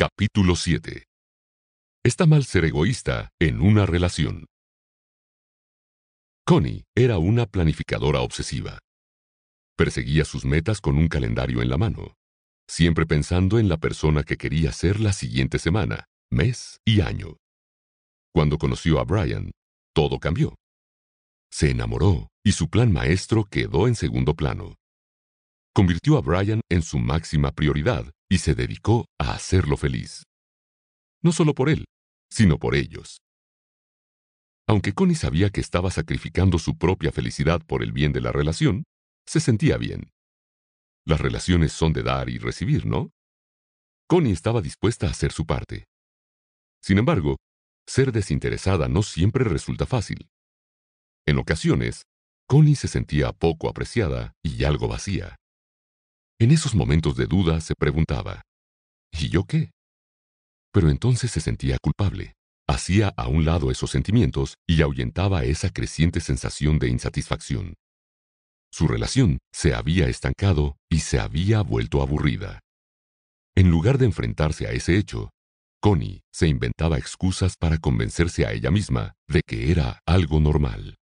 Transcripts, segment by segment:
Capítulo 7 Está mal ser egoísta en una relación. Connie era una planificadora obsesiva. Perseguía sus metas con un calendario en la mano, siempre pensando en la persona que quería ser la siguiente semana, mes y año. Cuando conoció a Brian, todo cambió. Se enamoró y su plan maestro quedó en segundo plano. Convirtió a Brian en su máxima prioridad y se dedicó a hacerlo feliz. No solo por él, sino por ellos. Aunque Connie sabía que estaba sacrificando su propia felicidad por el bien de la relación, se sentía bien. Las relaciones son de dar y recibir, ¿no? Connie estaba dispuesta a hacer su parte. Sin embargo, ser desinteresada no siempre resulta fácil. En ocasiones, Connie se sentía poco apreciada y algo vacía. En esos momentos de duda se preguntaba, ¿y yo qué? Pero entonces se sentía culpable. Hacía a un lado esos sentimientos y ahuyentaba esa creciente sensación de insatisfacción. Su relación se había estancado y se había vuelto aburrida. En lugar de enfrentarse a ese hecho, Connie se inventaba excusas para convencerse a ella misma de que era algo normal.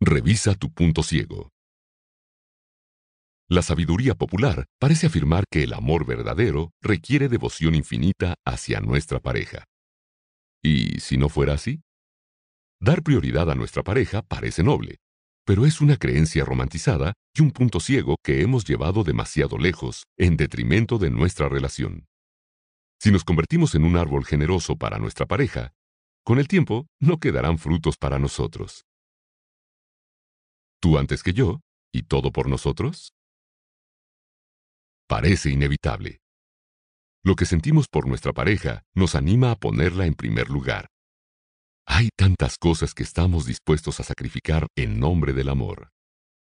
Revisa tu punto ciego. La sabiduría popular parece afirmar que el amor verdadero requiere devoción infinita hacia nuestra pareja. ¿Y si no fuera así? Dar prioridad a nuestra pareja parece noble, pero es una creencia romantizada y un punto ciego que hemos llevado demasiado lejos en detrimento de nuestra relación. Si nos convertimos en un árbol generoso para nuestra pareja, con el tiempo no quedarán frutos para nosotros. ¿Tú antes que yo? ¿Y todo por nosotros? Parece inevitable. Lo que sentimos por nuestra pareja nos anima a ponerla en primer lugar. Hay tantas cosas que estamos dispuestos a sacrificar en nombre del amor.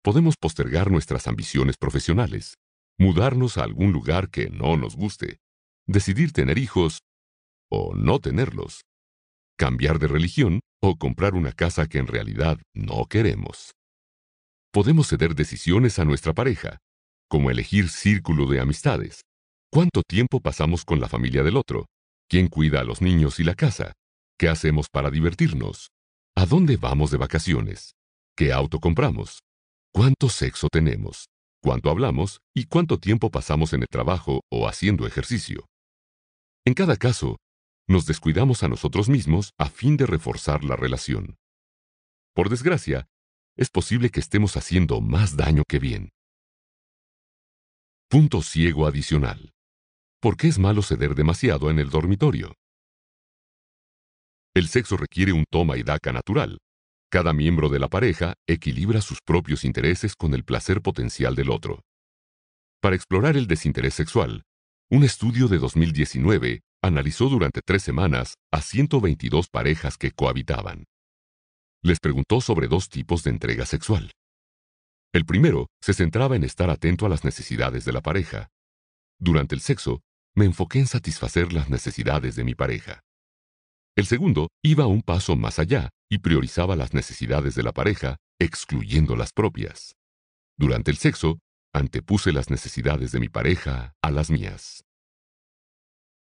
Podemos postergar nuestras ambiciones profesionales, mudarnos a algún lugar que no nos guste, decidir tener hijos o no tenerlos, cambiar de religión o comprar una casa que en realidad no queremos. Podemos ceder decisiones a nuestra pareja, como elegir círculo de amistades. ¿Cuánto tiempo pasamos con la familia del otro? ¿Quién cuida a los niños y la casa? ¿Qué hacemos para divertirnos? ¿A dónde vamos de vacaciones? ¿Qué auto compramos? ¿Cuánto sexo tenemos? ¿Cuánto hablamos? ¿Y cuánto tiempo pasamos en el trabajo o haciendo ejercicio? En cada caso, nos descuidamos a nosotros mismos a fin de reforzar la relación. Por desgracia, es posible que estemos haciendo más daño que bien. Punto ciego adicional. ¿Por qué es malo ceder demasiado en el dormitorio? El sexo requiere un toma y daca natural. Cada miembro de la pareja equilibra sus propios intereses con el placer potencial del otro. Para explorar el desinterés sexual, un estudio de 2019 analizó durante tres semanas a 122 parejas que cohabitaban. Les preguntó sobre dos tipos de entrega sexual. El primero se centraba en estar atento a las necesidades de la pareja. Durante el sexo, me enfoqué en satisfacer las necesidades de mi pareja. El segundo iba un paso más allá y priorizaba las necesidades de la pareja, excluyendo las propias. Durante el sexo, antepuse las necesidades de mi pareja a las mías.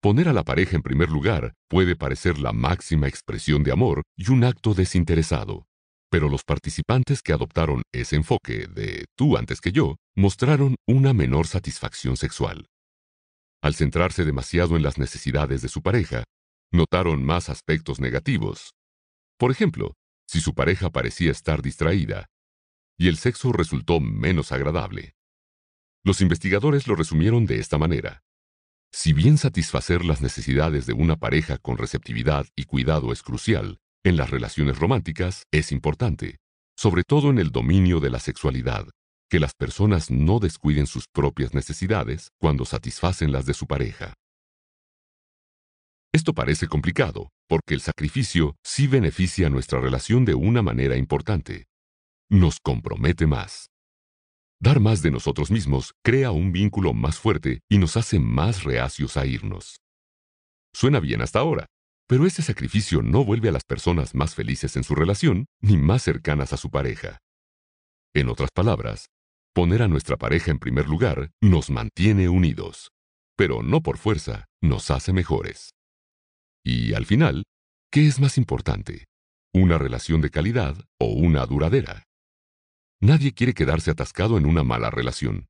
Poner a la pareja en primer lugar puede parecer la máxima expresión de amor y un acto desinteresado. Pero los participantes que adoptaron ese enfoque de tú antes que yo mostraron una menor satisfacción sexual. Al centrarse demasiado en las necesidades de su pareja, notaron más aspectos negativos. Por ejemplo, si su pareja parecía estar distraída, y el sexo resultó menos agradable. Los investigadores lo resumieron de esta manera. Si bien satisfacer las necesidades de una pareja con receptividad y cuidado es crucial, en las relaciones románticas es importante, sobre todo en el dominio de la sexualidad, que las personas no descuiden sus propias necesidades cuando satisfacen las de su pareja. Esto parece complicado, porque el sacrificio sí beneficia a nuestra relación de una manera importante. Nos compromete más. Dar más de nosotros mismos crea un vínculo más fuerte y nos hace más reacios a irnos. Suena bien hasta ahora, pero ese sacrificio no vuelve a las personas más felices en su relación ni más cercanas a su pareja. En otras palabras, poner a nuestra pareja en primer lugar nos mantiene unidos. pero no por fuerza, nos hace mejores. Y al final, ¿qué es más importante? ¿Una relación de calidad o una duradera? Nadie quiere quedarse atascado en una mala relación.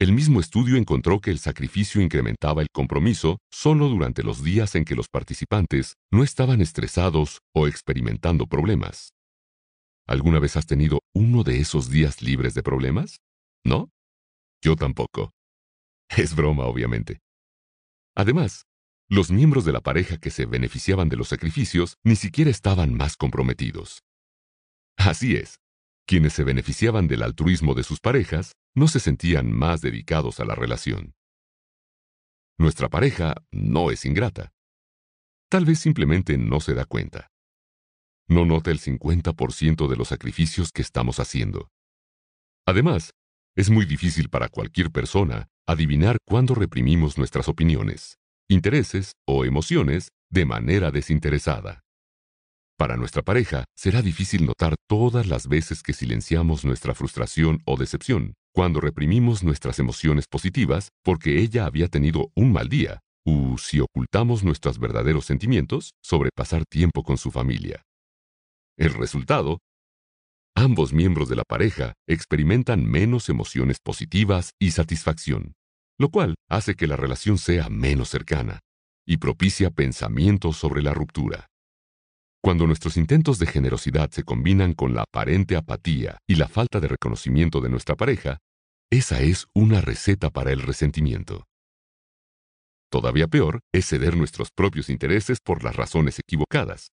El mismo estudio encontró que el sacrificio incrementaba el compromiso solo durante los días en que los participantes no estaban estresados o experimentando problemas. ¿Alguna vez has tenido uno de esos días libres de problemas? ¿No? Yo tampoco. Es broma, obviamente. Además, los miembros de la pareja que se beneficiaban de los sacrificios ni siquiera estaban más comprometidos. Así es, quienes se beneficiaban del altruismo de sus parejas no se sentían más dedicados a la relación. Nuestra pareja no es ingrata. Tal vez simplemente no se da cuenta. No nota el 50% de los sacrificios que estamos haciendo. Además, es muy difícil para cualquier persona adivinar cuándo reprimimos nuestras opiniones, intereses o emociones de manera desinteresada. Para nuestra pareja será difícil notar todas las veces que silenciamos nuestra frustración o decepción, cuando reprimimos nuestras emociones positivas porque ella había tenido un mal día, o si ocultamos nuestros verdaderos sentimientos sobre pasar tiempo con su familia. El resultado ambos miembros de la pareja experimentan menos emociones positivas y satisfacción, lo cual hace que la relación sea menos cercana y propicia pensamientos sobre la ruptura. Cuando nuestros intentos de generosidad se combinan con la aparente apatía y la falta de reconocimiento de nuestra pareja, esa es una receta para el resentimiento. Todavía peor es ceder nuestros propios intereses por las razones equivocadas,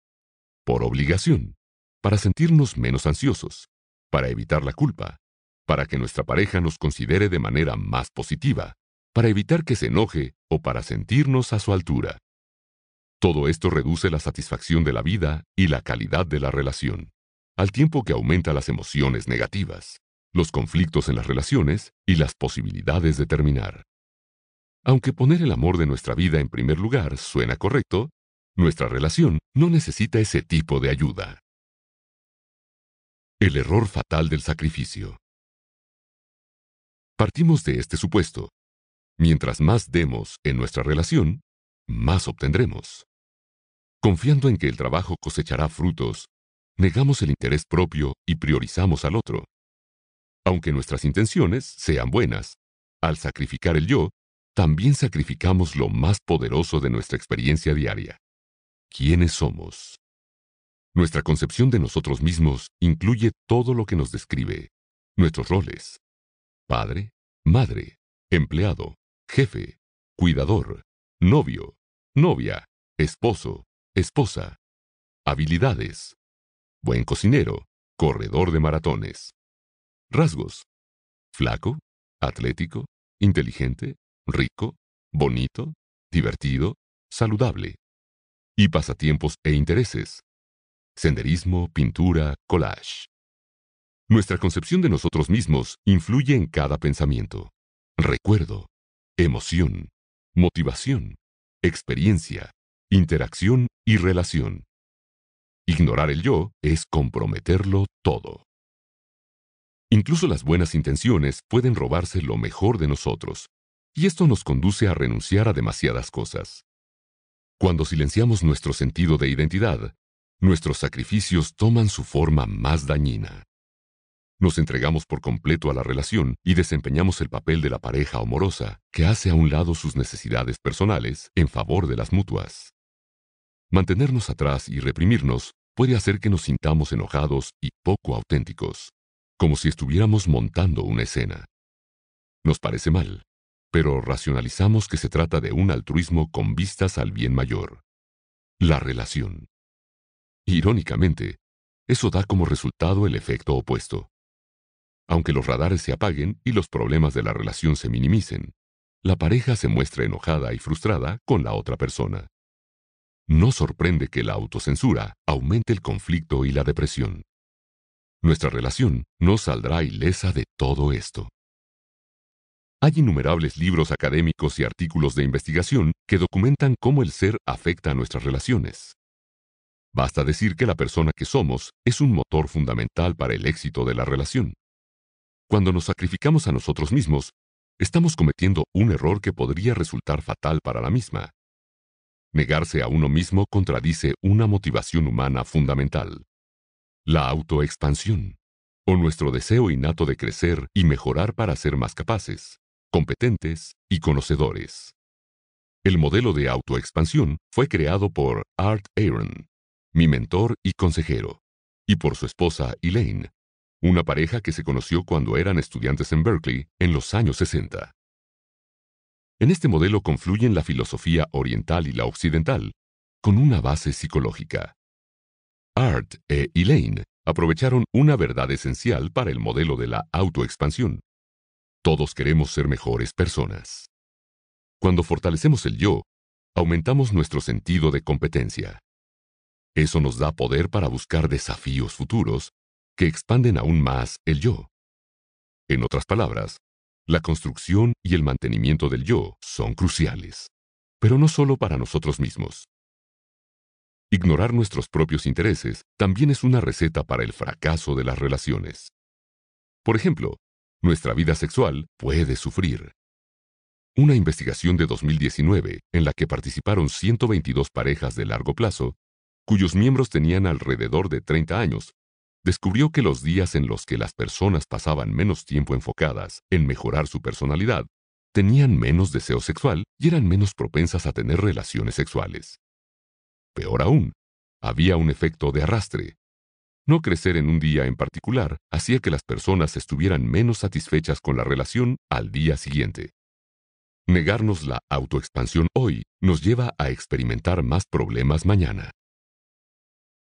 por obligación, para sentirnos menos ansiosos, para evitar la culpa, para que nuestra pareja nos considere de manera más positiva, para evitar que se enoje o para sentirnos a su altura. Todo esto reduce la satisfacción de la vida y la calidad de la relación, al tiempo que aumenta las emociones negativas, los conflictos en las relaciones y las posibilidades de terminar. Aunque poner el amor de nuestra vida en primer lugar suena correcto, nuestra relación no necesita ese tipo de ayuda. El error fatal del sacrificio. Partimos de este supuesto. Mientras más demos en nuestra relación, más obtendremos. Confiando en que el trabajo cosechará frutos, negamos el interés propio y priorizamos al otro. Aunque nuestras intenciones sean buenas, al sacrificar el yo, también sacrificamos lo más poderoso de nuestra experiencia diaria. ¿Quiénes somos? Nuestra concepción de nosotros mismos incluye todo lo que nos describe, nuestros roles. Padre, madre, empleado, jefe, cuidador, novio, novia, esposo, esposa. Habilidades. Buen cocinero, corredor de maratones. Rasgos. Flaco, atlético, inteligente, rico, bonito, divertido, saludable. Y pasatiempos e intereses. Senderismo, pintura, collage. Nuestra concepción de nosotros mismos influye en cada pensamiento, recuerdo, emoción, motivación, experiencia, interacción y relación. Ignorar el yo es comprometerlo todo. Incluso las buenas intenciones pueden robarse lo mejor de nosotros, y esto nos conduce a renunciar a demasiadas cosas. Cuando silenciamos nuestro sentido de identidad, nuestros sacrificios toman su forma más dañina. Nos entregamos por completo a la relación y desempeñamos el papel de la pareja amorosa que hace a un lado sus necesidades personales en favor de las mutuas. Mantenernos atrás y reprimirnos puede hacer que nos sintamos enojados y poco auténticos, como si estuviéramos montando una escena. Nos parece mal, pero racionalizamos que se trata de un altruismo con vistas al bien mayor. La relación. Irónicamente, eso da como resultado el efecto opuesto. Aunque los radares se apaguen y los problemas de la relación se minimicen, la pareja se muestra enojada y frustrada con la otra persona. No sorprende que la autocensura aumente el conflicto y la depresión. Nuestra relación no saldrá ilesa de todo esto. Hay innumerables libros académicos y artículos de investigación que documentan cómo el ser afecta a nuestras relaciones. Basta decir que la persona que somos es un motor fundamental para el éxito de la relación. Cuando nos sacrificamos a nosotros mismos, estamos cometiendo un error que podría resultar fatal para la misma. Negarse a uno mismo contradice una motivación humana fundamental, la autoexpansión, o nuestro deseo innato de crecer y mejorar para ser más capaces, competentes y conocedores. El modelo de autoexpansión fue creado por Art Aaron, mi mentor y consejero, y por su esposa Elaine, una pareja que se conoció cuando eran estudiantes en Berkeley en los años 60. En este modelo confluyen la filosofía oriental y la occidental, con una base psicológica. Art e Elaine aprovecharon una verdad esencial para el modelo de la autoexpansión. Todos queremos ser mejores personas. Cuando fortalecemos el yo, aumentamos nuestro sentido de competencia. Eso nos da poder para buscar desafíos futuros que expanden aún más el yo. En otras palabras, la construcción y el mantenimiento del yo son cruciales, pero no solo para nosotros mismos. Ignorar nuestros propios intereses también es una receta para el fracaso de las relaciones. Por ejemplo, nuestra vida sexual puede sufrir. Una investigación de 2019, en la que participaron 122 parejas de largo plazo, cuyos miembros tenían alrededor de 30 años, descubrió que los días en los que las personas pasaban menos tiempo enfocadas en mejorar su personalidad, tenían menos deseo sexual y eran menos propensas a tener relaciones sexuales. Peor aún, había un efecto de arrastre. No crecer en un día en particular hacía que las personas estuvieran menos satisfechas con la relación al día siguiente. Negarnos la autoexpansión hoy nos lleva a experimentar más problemas mañana.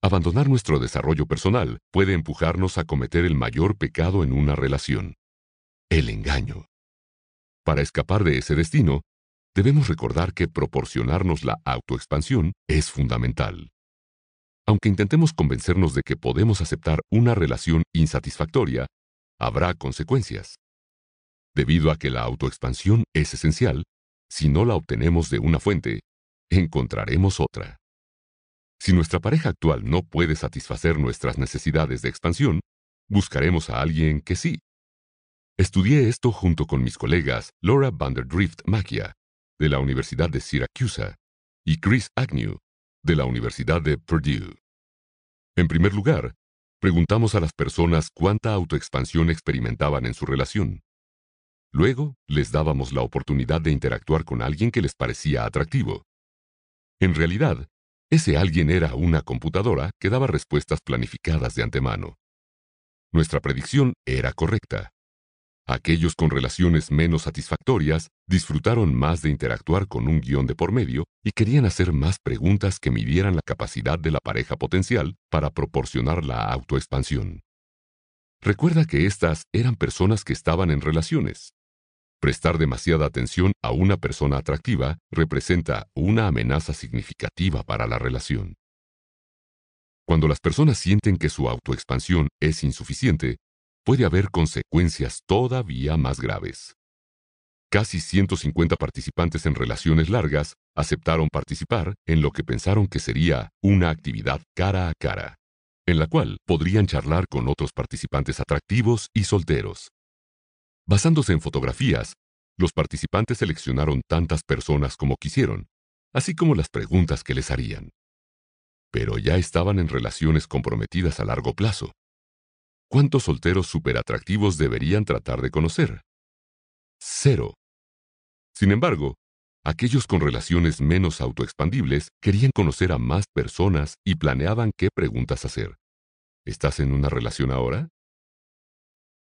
Abandonar nuestro desarrollo personal puede empujarnos a cometer el mayor pecado en una relación, el engaño. Para escapar de ese destino, debemos recordar que proporcionarnos la autoexpansión es fundamental. Aunque intentemos convencernos de que podemos aceptar una relación insatisfactoria, habrá consecuencias. Debido a que la autoexpansión es esencial, si no la obtenemos de una fuente, encontraremos otra. Si nuestra pareja actual no puede satisfacer nuestras necesidades de expansión, buscaremos a alguien que sí. Estudié esto junto con mis colegas Laura Vanderdrift Macchia, de la Universidad de Syracuse, y Chris Agnew, de la Universidad de Purdue. En primer lugar, preguntamos a las personas cuánta autoexpansión experimentaban en su relación. Luego, les dábamos la oportunidad de interactuar con alguien que les parecía atractivo. En realidad, ese alguien era una computadora que daba respuestas planificadas de antemano. Nuestra predicción era correcta. Aquellos con relaciones menos satisfactorias disfrutaron más de interactuar con un guion de por medio y querían hacer más preguntas que midieran la capacidad de la pareja potencial para proporcionar la autoexpansión. Recuerda que estas eran personas que estaban en relaciones, Prestar demasiada atención a una persona atractiva representa una amenaza significativa para la relación. Cuando las personas sienten que su autoexpansión es insuficiente, puede haber consecuencias todavía más graves. Casi 150 participantes en relaciones largas aceptaron participar en lo que pensaron que sería una actividad cara a cara, en la cual podrían charlar con otros participantes atractivos y solteros. Basándose en fotografías, los participantes seleccionaron tantas personas como quisieron, así como las preguntas que les harían. Pero ya estaban en relaciones comprometidas a largo plazo. ¿Cuántos solteros superatractivos deberían tratar de conocer? Cero. Sin embargo, aquellos con relaciones menos autoexpandibles querían conocer a más personas y planeaban qué preguntas hacer. ¿Estás en una relación ahora?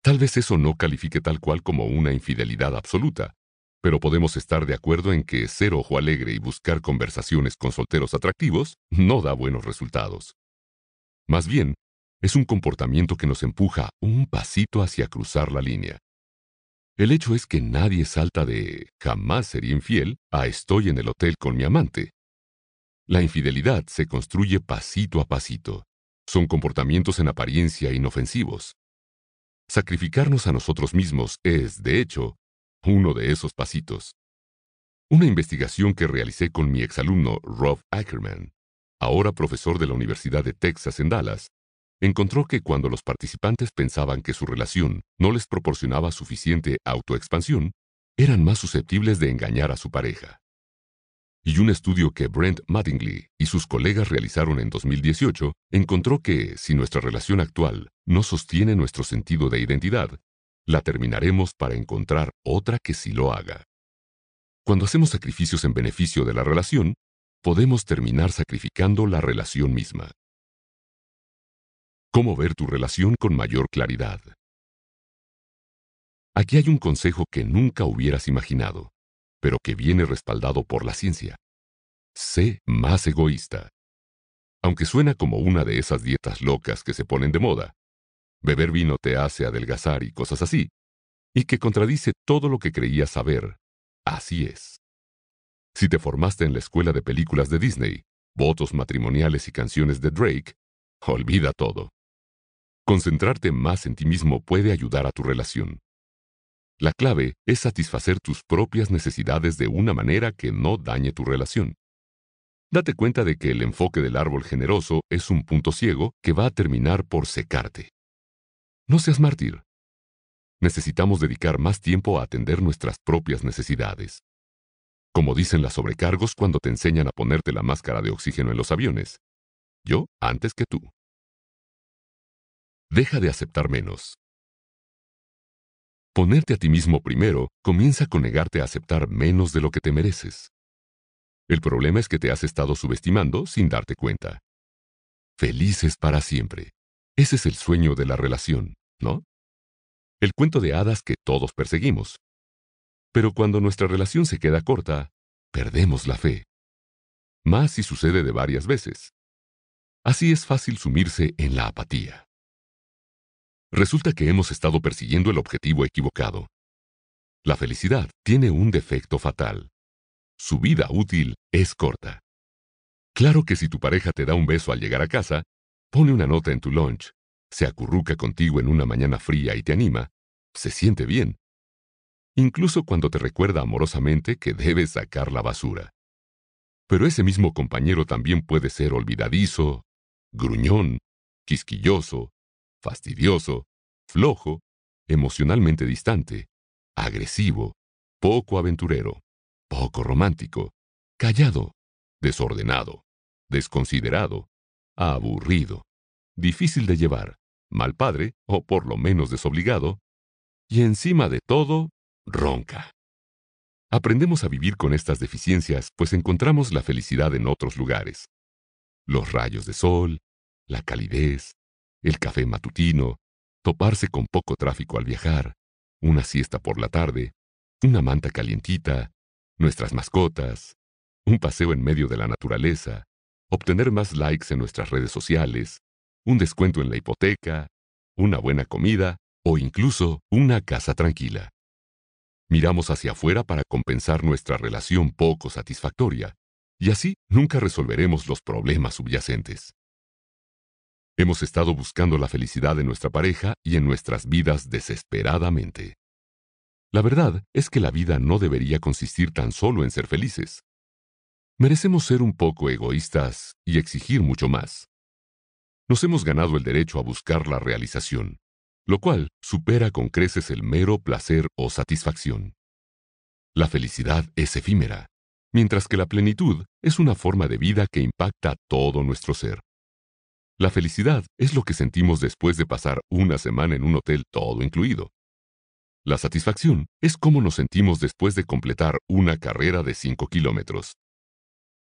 Tal vez eso no califique tal cual como una infidelidad absoluta, pero podemos estar de acuerdo en que ser ojo alegre y buscar conversaciones con solteros atractivos no da buenos resultados. Más bien, es un comportamiento que nos empuja un pasito hacia cruzar la línea. El hecho es que nadie salta de jamás sería infiel a estoy en el hotel con mi amante. La infidelidad se construye pasito a pasito. Son comportamientos en apariencia inofensivos, Sacrificarnos a nosotros mismos es, de hecho, uno de esos pasitos. Una investigación que realicé con mi exalumno Rob Ackerman, ahora profesor de la Universidad de Texas en Dallas, encontró que cuando los participantes pensaban que su relación no les proporcionaba suficiente autoexpansión, eran más susceptibles de engañar a su pareja. Y un estudio que Brent Mattingly y sus colegas realizaron en 2018 encontró que si nuestra relación actual no sostiene nuestro sentido de identidad, la terminaremos para encontrar otra que sí lo haga. Cuando hacemos sacrificios en beneficio de la relación, podemos terminar sacrificando la relación misma. ¿Cómo ver tu relación con mayor claridad? Aquí hay un consejo que nunca hubieras imaginado, pero que viene respaldado por la ciencia. Sé más egoísta. Aunque suena como una de esas dietas locas que se ponen de moda, beber vino te hace adelgazar y cosas así, y que contradice todo lo que creías saber, así es. Si te formaste en la escuela de películas de Disney, votos matrimoniales y canciones de Drake, olvida todo. Concentrarte más en ti mismo puede ayudar a tu relación. La clave es satisfacer tus propias necesidades de una manera que no dañe tu relación. Date cuenta de que el enfoque del árbol generoso es un punto ciego que va a terminar por secarte. No seas mártir. Necesitamos dedicar más tiempo a atender nuestras propias necesidades. Como dicen las sobrecargos cuando te enseñan a ponerte la máscara de oxígeno en los aviones. Yo antes que tú. Deja de aceptar menos. Ponerte a ti mismo primero comienza con negarte a aceptar menos de lo que te mereces. El problema es que te has estado subestimando sin darte cuenta. Felices para siempre. Ese es el sueño de la relación, ¿no? El cuento de hadas que todos perseguimos. Pero cuando nuestra relación se queda corta, perdemos la fe. Más si sucede de varias veces. Así es fácil sumirse en la apatía. Resulta que hemos estado persiguiendo el objetivo equivocado. La felicidad tiene un defecto fatal. Su vida útil es corta. Claro que si tu pareja te da un beso al llegar a casa, pone una nota en tu lunch, se acurruca contigo en una mañana fría y te anima, se siente bien. Incluso cuando te recuerda amorosamente que debes sacar la basura. Pero ese mismo compañero también puede ser olvidadizo, gruñón, quisquilloso, fastidioso, flojo, emocionalmente distante, agresivo, poco aventurero, poco romántico, callado, desordenado, desconsiderado, aburrido, difícil de llevar, mal padre o por lo menos desobligado, y encima de todo, ronca. Aprendemos a vivir con estas deficiencias, pues encontramos la felicidad en otros lugares. Los rayos de sol, la calidez, el café matutino, toparse con poco tráfico al viajar, una siesta por la tarde, una manta calientita, nuestras mascotas, un paseo en medio de la naturaleza, obtener más likes en nuestras redes sociales, un descuento en la hipoteca, una buena comida o incluso una casa tranquila. Miramos hacia afuera para compensar nuestra relación poco satisfactoria, y así nunca resolveremos los problemas subyacentes. Hemos estado buscando la felicidad en nuestra pareja y en nuestras vidas desesperadamente. La verdad es que la vida no debería consistir tan solo en ser felices. Merecemos ser un poco egoístas y exigir mucho más. Nos hemos ganado el derecho a buscar la realización, lo cual supera con creces el mero placer o satisfacción. La felicidad es efímera, mientras que la plenitud es una forma de vida que impacta todo nuestro ser. La felicidad es lo que sentimos después de pasar una semana en un hotel todo incluido. La satisfacción es cómo nos sentimos después de completar una carrera de 5 kilómetros.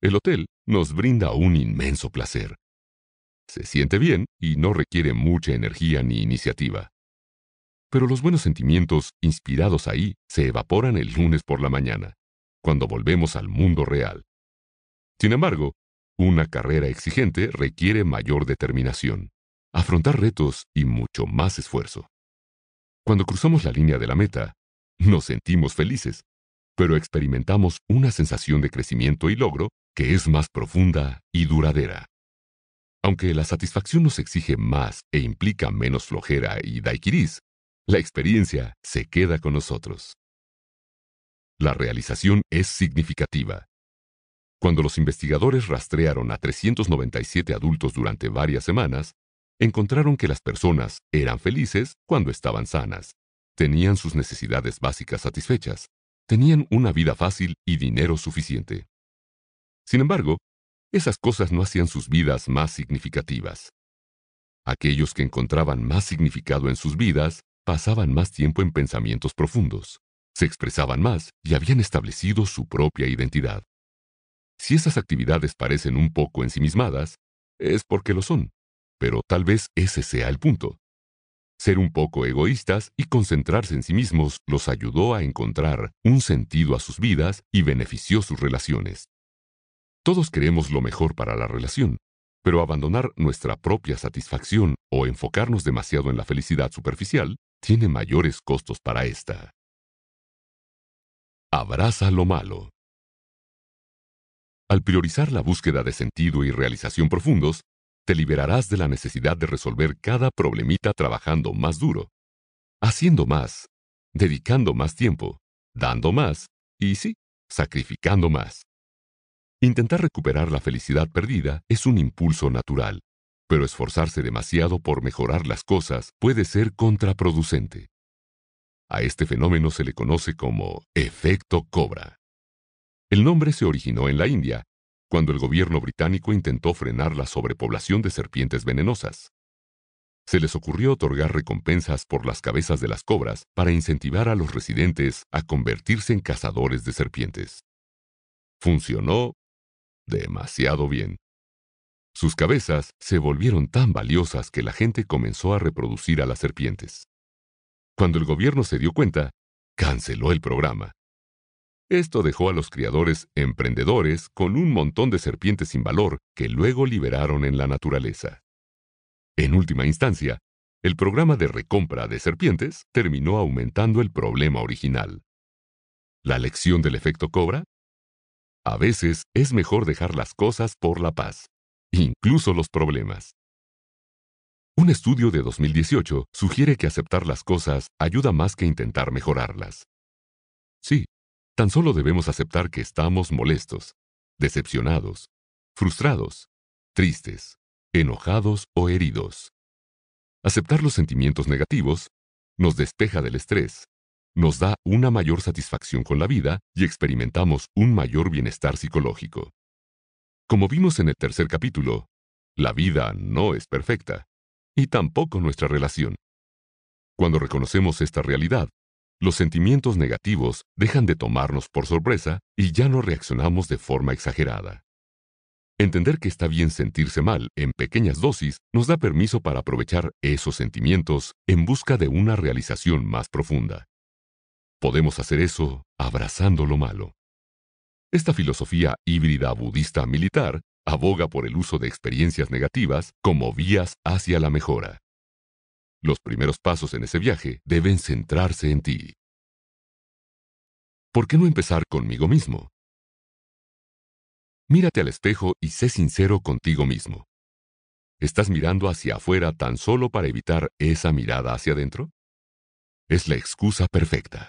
El hotel nos brinda un inmenso placer. Se siente bien y no requiere mucha energía ni iniciativa. Pero los buenos sentimientos inspirados ahí se evaporan el lunes por la mañana, cuando volvemos al mundo real. Sin embargo, una carrera exigente requiere mayor determinación, afrontar retos y mucho más esfuerzo. Cuando cruzamos la línea de la meta, nos sentimos felices, pero experimentamos una sensación de crecimiento y logro que es más profunda y duradera. Aunque la satisfacción nos exige más e implica menos flojera y daiquiris, la experiencia se queda con nosotros. La realización es significativa, cuando los investigadores rastrearon a 397 adultos durante varias semanas, encontraron que las personas eran felices cuando estaban sanas, tenían sus necesidades básicas satisfechas, tenían una vida fácil y dinero suficiente. Sin embargo, esas cosas no hacían sus vidas más significativas. Aquellos que encontraban más significado en sus vidas pasaban más tiempo en pensamientos profundos, se expresaban más y habían establecido su propia identidad. Si esas actividades parecen un poco ensimismadas, es porque lo son, pero tal vez ese sea el punto. Ser un poco egoístas y concentrarse en sí mismos los ayudó a encontrar un sentido a sus vidas y benefició sus relaciones. Todos queremos lo mejor para la relación, pero abandonar nuestra propia satisfacción o enfocarnos demasiado en la felicidad superficial tiene mayores costos para esta. Abraza lo malo. Al priorizar la búsqueda de sentido y realización profundos, te liberarás de la necesidad de resolver cada problemita trabajando más duro, haciendo más, dedicando más tiempo, dando más y sí, sacrificando más. Intentar recuperar la felicidad perdida es un impulso natural, pero esforzarse demasiado por mejorar las cosas puede ser contraproducente. A este fenómeno se le conoce como efecto cobra. El nombre se originó en la India, cuando el gobierno británico intentó frenar la sobrepoblación de serpientes venenosas. Se les ocurrió otorgar recompensas por las cabezas de las cobras para incentivar a los residentes a convertirse en cazadores de serpientes. Funcionó demasiado bien. Sus cabezas se volvieron tan valiosas que la gente comenzó a reproducir a las serpientes. Cuando el gobierno se dio cuenta, canceló el programa. Esto dejó a los criadores emprendedores con un montón de serpientes sin valor que luego liberaron en la naturaleza. En última instancia, el programa de recompra de serpientes terminó aumentando el problema original. ¿La lección del efecto cobra? A veces es mejor dejar las cosas por la paz, incluso los problemas. Un estudio de 2018 sugiere que aceptar las cosas ayuda más que intentar mejorarlas. Sí, tan solo debemos aceptar que estamos molestos, decepcionados, frustrados, tristes, enojados o heridos. Aceptar los sentimientos negativos nos despeja del estrés nos da una mayor satisfacción con la vida y experimentamos un mayor bienestar psicológico. Como vimos en el tercer capítulo, la vida no es perfecta, y tampoco nuestra relación. Cuando reconocemos esta realidad, los sentimientos negativos dejan de tomarnos por sorpresa y ya no reaccionamos de forma exagerada. Entender que está bien sentirse mal en pequeñas dosis nos da permiso para aprovechar esos sentimientos en busca de una realización más profunda. Podemos hacer eso abrazando lo malo. Esta filosofía híbrida budista militar aboga por el uso de experiencias negativas como vías hacia la mejora. Los primeros pasos en ese viaje deben centrarse en ti. ¿Por qué no empezar conmigo mismo? Mírate al espejo y sé sincero contigo mismo. ¿Estás mirando hacia afuera tan solo para evitar esa mirada hacia adentro? Es la excusa perfecta.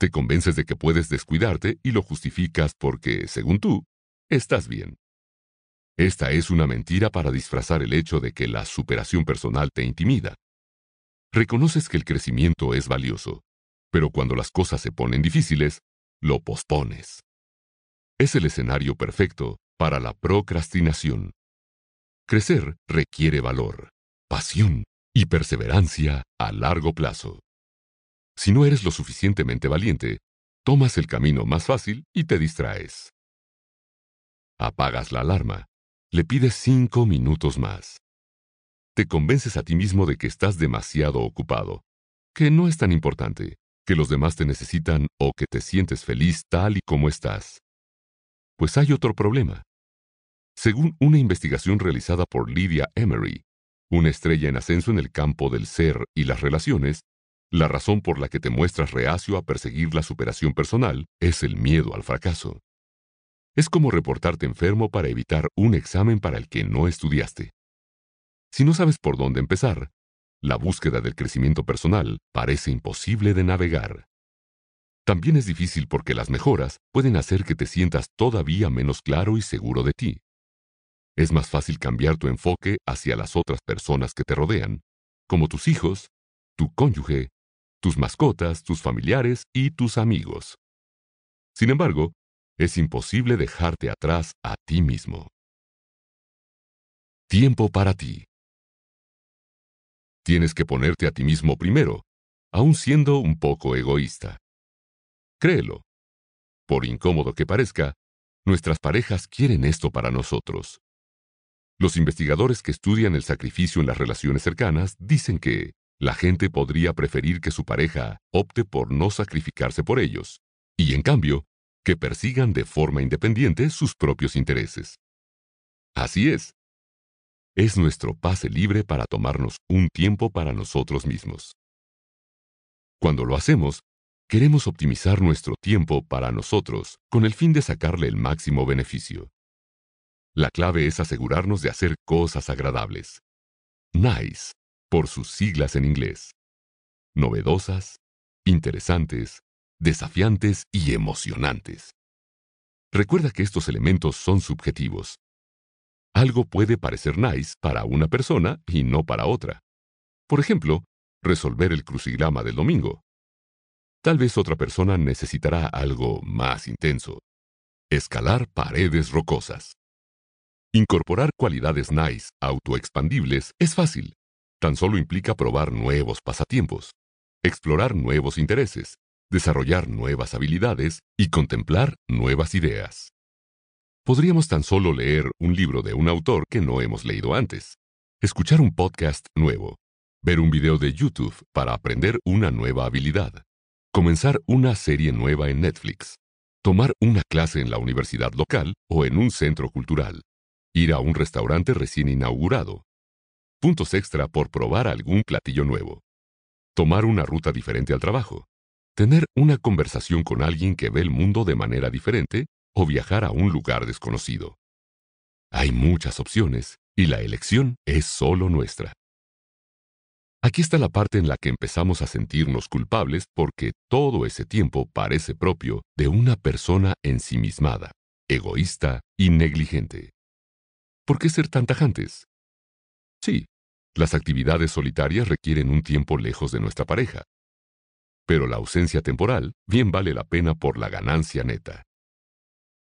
Te convences de que puedes descuidarte y lo justificas porque, según tú, estás bien. Esta es una mentira para disfrazar el hecho de que la superación personal te intimida. Reconoces que el crecimiento es valioso, pero cuando las cosas se ponen difíciles, lo pospones. Es el escenario perfecto para la procrastinación. Crecer requiere valor, pasión y perseverancia a largo plazo. Si no eres lo suficientemente valiente, tomas el camino más fácil y te distraes. Apagas la alarma. Le pides cinco minutos más. Te convences a ti mismo de que estás demasiado ocupado, que no es tan importante, que los demás te necesitan o que te sientes feliz tal y como estás. Pues hay otro problema. Según una investigación realizada por Lydia Emery, una estrella en ascenso en el campo del ser y las relaciones, la razón por la que te muestras reacio a perseguir la superación personal es el miedo al fracaso. Es como reportarte enfermo para evitar un examen para el que no estudiaste. Si no sabes por dónde empezar, la búsqueda del crecimiento personal parece imposible de navegar. También es difícil porque las mejoras pueden hacer que te sientas todavía menos claro y seguro de ti. Es más fácil cambiar tu enfoque hacia las otras personas que te rodean, como tus hijos, tu cónyuge tus mascotas, tus familiares y tus amigos. Sin embargo, es imposible dejarte atrás a ti mismo. Tiempo para ti. Tienes que ponerte a ti mismo primero, aun siendo un poco egoísta. Créelo. Por incómodo que parezca, nuestras parejas quieren esto para nosotros. Los investigadores que estudian el sacrificio en las relaciones cercanas dicen que la gente podría preferir que su pareja opte por no sacrificarse por ellos, y en cambio, que persigan de forma independiente sus propios intereses. Así es. Es nuestro pase libre para tomarnos un tiempo para nosotros mismos. Cuando lo hacemos, queremos optimizar nuestro tiempo para nosotros con el fin de sacarle el máximo beneficio. La clave es asegurarnos de hacer cosas agradables. NICE, por sus siglas en inglés. Novedosas, interesantes, desafiantes y emocionantes. Recuerda que estos elementos son subjetivos. Algo puede parecer nice para una persona y no para otra. Por ejemplo, resolver el crucigrama del domingo. Tal vez otra persona necesitará algo más intenso. Escalar paredes rocosas. Incorporar cualidades nice autoexpandibles es fácil. Tan solo implica probar nuevos pasatiempos, explorar nuevos intereses, desarrollar nuevas habilidades y contemplar nuevas ideas. Podríamos tan solo leer un libro de un autor que no hemos leído antes, escuchar un podcast nuevo, ver un video de YouTube para aprender una nueva habilidad, comenzar una serie nueva en Netflix, tomar una clase en la universidad local o en un centro cultural, ir a un restaurante recién inaugurado, puntos extra por probar algún platillo nuevo, tomar una ruta diferente al trabajo, tener una conversación con alguien que ve el mundo de manera diferente o viajar a un lugar desconocido. Hay muchas opciones y la elección es solo nuestra. Aquí está la parte en la que empezamos a sentirnos culpables porque todo ese tiempo parece propio de una persona ensimismada, egoísta y negligente. ¿Por qué ser tan tajantes? Sí, las actividades solitarias requieren un tiempo lejos de nuestra pareja, pero la ausencia temporal bien vale la pena por la ganancia neta.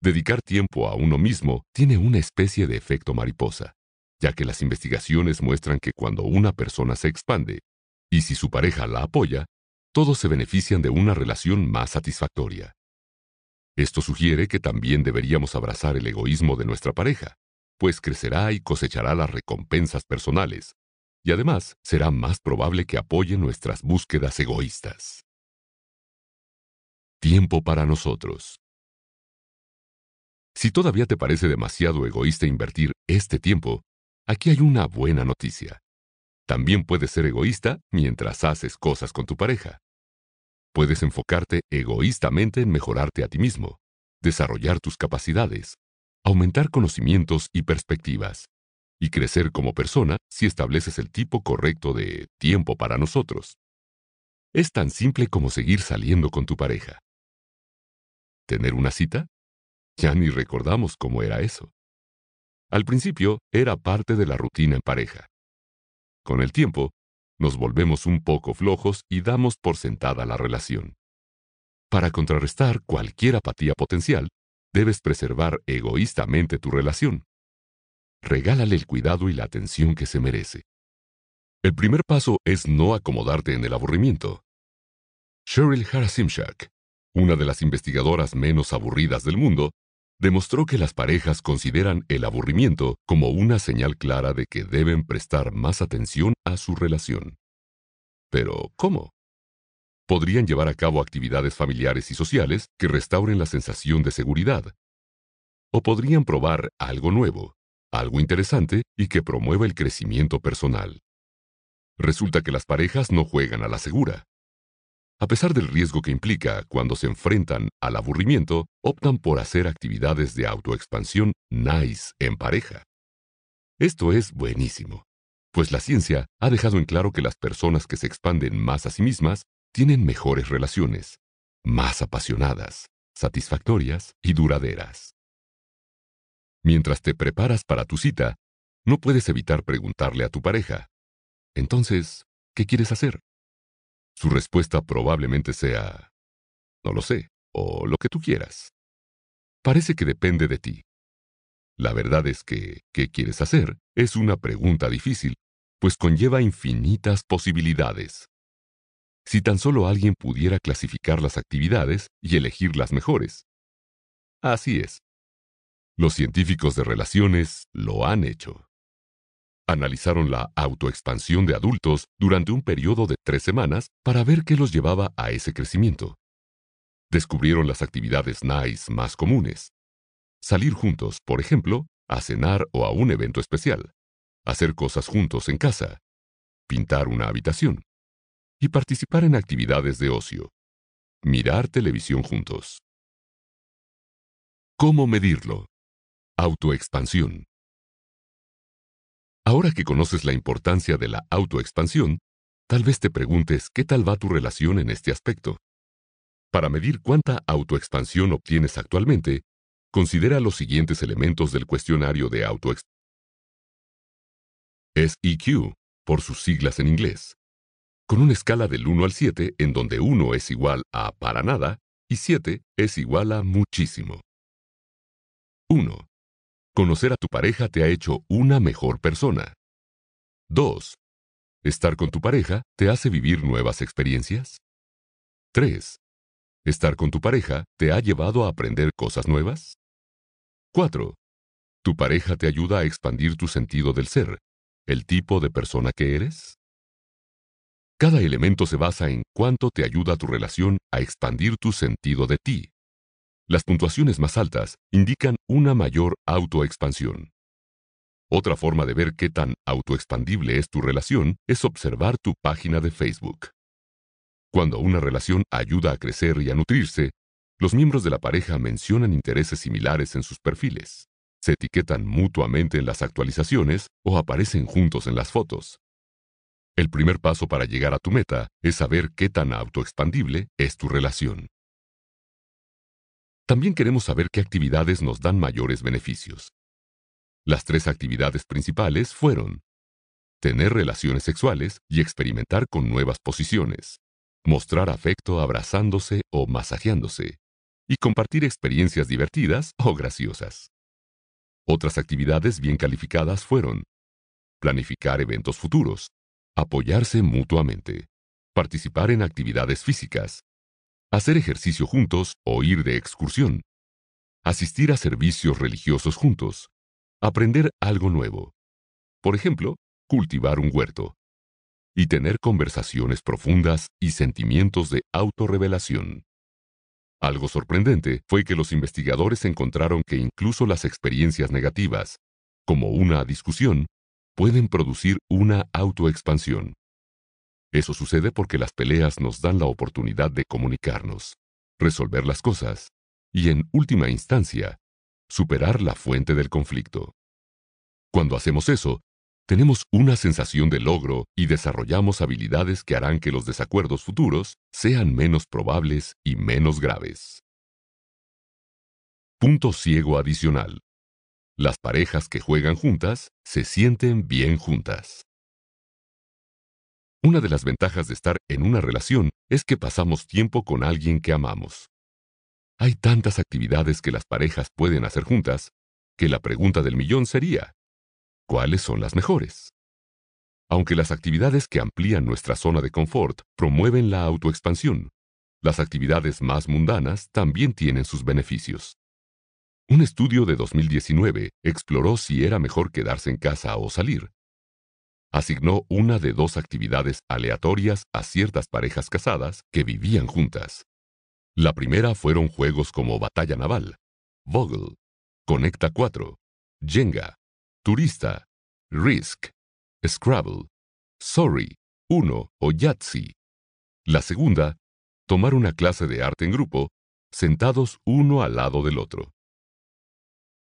Dedicar tiempo a uno mismo tiene una especie de efecto mariposa, ya que las investigaciones muestran que cuando una persona se expande, y si su pareja la apoya, todos se benefician de una relación más satisfactoria. Esto sugiere que también deberíamos abrazar el egoísmo de nuestra pareja, pues crecerá y cosechará las recompensas personales, y además será más probable que apoye nuestras búsquedas egoístas. Tiempo para nosotros. Si todavía te parece demasiado egoísta invertir este tiempo, aquí hay una buena noticia. También puedes ser egoísta mientras haces cosas con tu pareja. Puedes enfocarte egoístamente en mejorarte a ti mismo, desarrollar tus capacidades, aumentar conocimientos y perspectivas, y crecer como persona si estableces el tipo correcto de tiempo para nosotros. Es tan simple como seguir saliendo con tu pareja. ¿Tener una cita? Ya ni recordamos cómo era eso. Al principio era parte de la rutina en pareja. Con el tiempo, nos volvemos un poco flojos y damos por sentada la relación. Para contrarrestar cualquier apatía potencial, debes preservar egoístamente tu relación. Regálale el cuidado y la atención que se merece. El primer paso es no acomodarte en el aburrimiento. Cheryl Harasimchak una de las investigadoras menos aburridas del mundo, demostró que las parejas consideran el aburrimiento como una señal clara de que deben prestar más atención a su relación. Pero, ¿cómo? Podrían llevar a cabo actividades familiares y sociales que restauren la sensación de seguridad. O podrían probar algo nuevo, algo interesante y que promueva el crecimiento personal. Resulta que las parejas no juegan a la segura. A pesar del riesgo que implica cuando se enfrentan al aburrimiento, optan por hacer actividades de autoexpansión nice en pareja. Esto es buenísimo, pues la ciencia ha dejado en claro que las personas que se expanden más a sí mismas tienen mejores relaciones, más apasionadas, satisfactorias y duraderas. Mientras te preparas para tu cita, no puedes evitar preguntarle a tu pareja, entonces, ¿qué quieres hacer? Su respuesta probablemente sea, no lo sé, o lo que tú quieras. Parece que depende de ti. La verdad es que, ¿qué quieres hacer? Es una pregunta difícil, pues conlleva infinitas posibilidades. Si tan solo alguien pudiera clasificar las actividades y elegir las mejores. Así es. Los científicos de relaciones lo han hecho. Analizaron la autoexpansión de adultos durante un periodo de tres semanas para ver qué los llevaba a ese crecimiento. Descubrieron las actividades NICE más comunes. Salir juntos, por ejemplo, a cenar o a un evento especial. Hacer cosas juntos en casa. Pintar una habitación. Y participar en actividades de ocio. Mirar televisión juntos. ¿Cómo medirlo? Autoexpansión. Ahora que conoces la importancia de la autoexpansión, tal vez te preguntes qué tal va tu relación en este aspecto. Para medir cuánta autoexpansión obtienes actualmente, considera los siguientes elementos del cuestionario de autoexpansión. Es EQ, por sus siglas en inglés, con una escala del 1 al 7 en donde 1 es igual a para nada y 7 es igual a muchísimo. 1. Conocer a tu pareja te ha hecho una mejor persona. 2. Estar con tu pareja te hace vivir nuevas experiencias. 3. ¿Estar con tu pareja te ha llevado a aprender cosas nuevas? 4. ¿Tu pareja te ayuda a expandir tu sentido del ser, el tipo de persona que eres? Cada elemento se basa en cuánto te ayuda tu relación a expandir tu sentido de ti. Las puntuaciones más altas indican una mayor autoexpansión. Otra forma de ver qué tan autoexpandible es tu relación es observar tu página de Facebook. Cuando una relación ayuda a crecer y a nutrirse, los miembros de la pareja mencionan intereses similares en sus perfiles, se etiquetan mutuamente en las actualizaciones o aparecen juntos en las fotos. El primer paso para llegar a tu meta es saber qué tan autoexpandible es tu relación. También queremos saber qué actividades nos dan mayores beneficios. Las tres actividades principales fueron tener relaciones sexuales y experimentar con nuevas posiciones, mostrar afecto abrazándose o masajeándose, y compartir experiencias divertidas o graciosas. Otras actividades bien calificadas fueron planificar eventos futuros, apoyarse mutuamente, participar en actividades físicas, hacer ejercicio juntos o ir de excursión, asistir a servicios religiosos juntos, aprender algo nuevo, por ejemplo, cultivar un huerto, y tener conversaciones profundas y sentimientos de autorrevelación. Algo sorprendente fue que los investigadores encontraron que incluso las experiencias negativas, como una discusión, pueden producir una autoexpansión. Eso sucede porque las peleas nos dan la oportunidad de comunicarnos, resolver las cosas y, en última instancia, superar la fuente del conflicto. Cuando hacemos eso, tenemos una sensación de logro y desarrollamos habilidades que harán que los desacuerdos futuros sean menos probables y menos graves. Punto ciego adicional. Las parejas que juegan juntas se sienten bien juntas. Una de las ventajas de estar en una relación es que pasamos tiempo con alguien que amamos. Hay tantas actividades que las parejas pueden hacer juntas, que la pregunta del millón sería, ¿Cuáles son las mejores? Aunque las actividades que amplían nuestra zona de confort promueven la autoexpansión, las actividades más mundanas también tienen sus beneficios. Un estudio de 2019 exploró si era mejor quedarse en casa o salir. Asignó una de dos actividades aleatorias a ciertas parejas casadas que vivían juntas. La primera fueron juegos como Batalla Naval, Vogel, Conecta 4, Jenga, Turista, Risk, Scrabble, Sorry, Uno o Yahtzee. La segunda, tomar una clase de arte en grupo, sentados uno al lado del otro.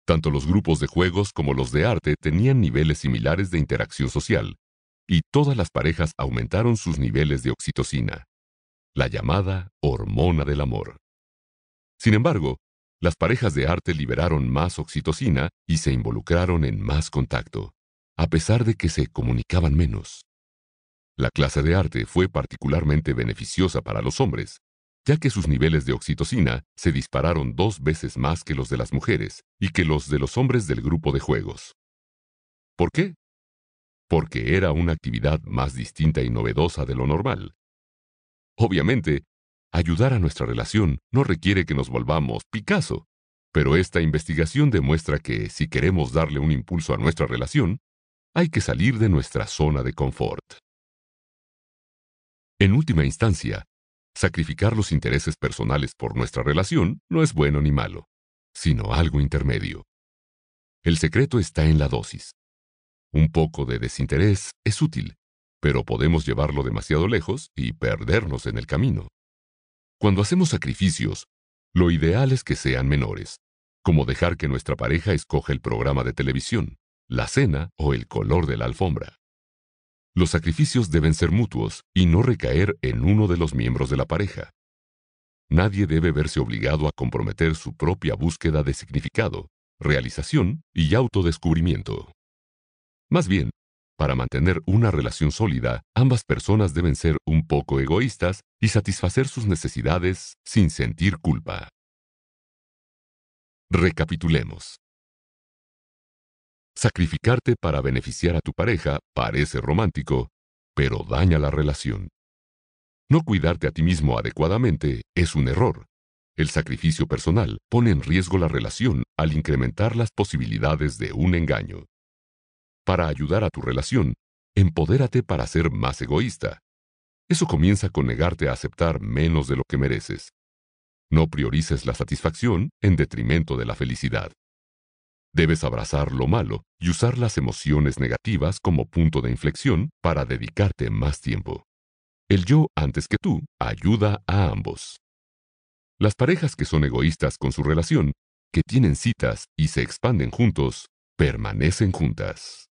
Tanto los grupos de juegos como los de arte tenían niveles similares de interacción social, y todas las parejas aumentaron sus niveles de oxitocina, la llamada hormona del amor. Sin embargo, las parejas de arte liberaron más oxitocina y se involucraron en más contacto, a pesar de que se comunicaban menos. La clase de arte fue particularmente beneficiosa para los hombres, ya que sus niveles de oxitocina se dispararon dos veces más que los de las mujeres y que los de los hombres del grupo de juegos. ¿Por qué? Porque era una actividad más distinta y novedosa de lo normal. Obviamente, ayudar a nuestra relación no requiere que nos volvamos Picasso, pero esta investigación demuestra que si queremos darle un impulso a nuestra relación, hay que salir de nuestra zona de confort. En última instancia, sacrificar los intereses personales por nuestra relación no es bueno ni malo, sino algo intermedio. El secreto está en la dosis. Un poco de desinterés es útil, pero podemos llevarlo demasiado lejos y perdernos en el camino. Cuando hacemos sacrificios, lo ideal es que sean menores, como dejar que nuestra pareja escoja el programa de televisión, la cena o el color de la alfombra. Los sacrificios deben ser mutuos y no recaer en uno de los miembros de la pareja. Nadie debe verse obligado a comprometer su propia búsqueda de significado, realización y autodescubrimiento. Más bien, para mantener una relación sólida, ambas personas deben ser un poco egoístas y satisfacer sus necesidades sin sentir culpa. Recapitulemos. Sacrificarte para beneficiar a tu pareja parece romántico, pero daña la relación. No cuidarte a ti mismo adecuadamente es un error. El sacrificio personal pone en riesgo la relación al incrementar las posibilidades de un engaño. Para ayudar a tu relación, empodérate para ser más egoísta. Eso comienza con negarte a aceptar menos de lo que mereces. No priorices la satisfacción en detrimento de la felicidad. Debes abrazar lo malo y usar las emociones negativas como punto de inflexión para dedicarte más tiempo. El yo antes que tú ayuda a ambos. Las parejas que son egoístas con su relación, que tienen citas y se expanden juntos, permanecen juntas.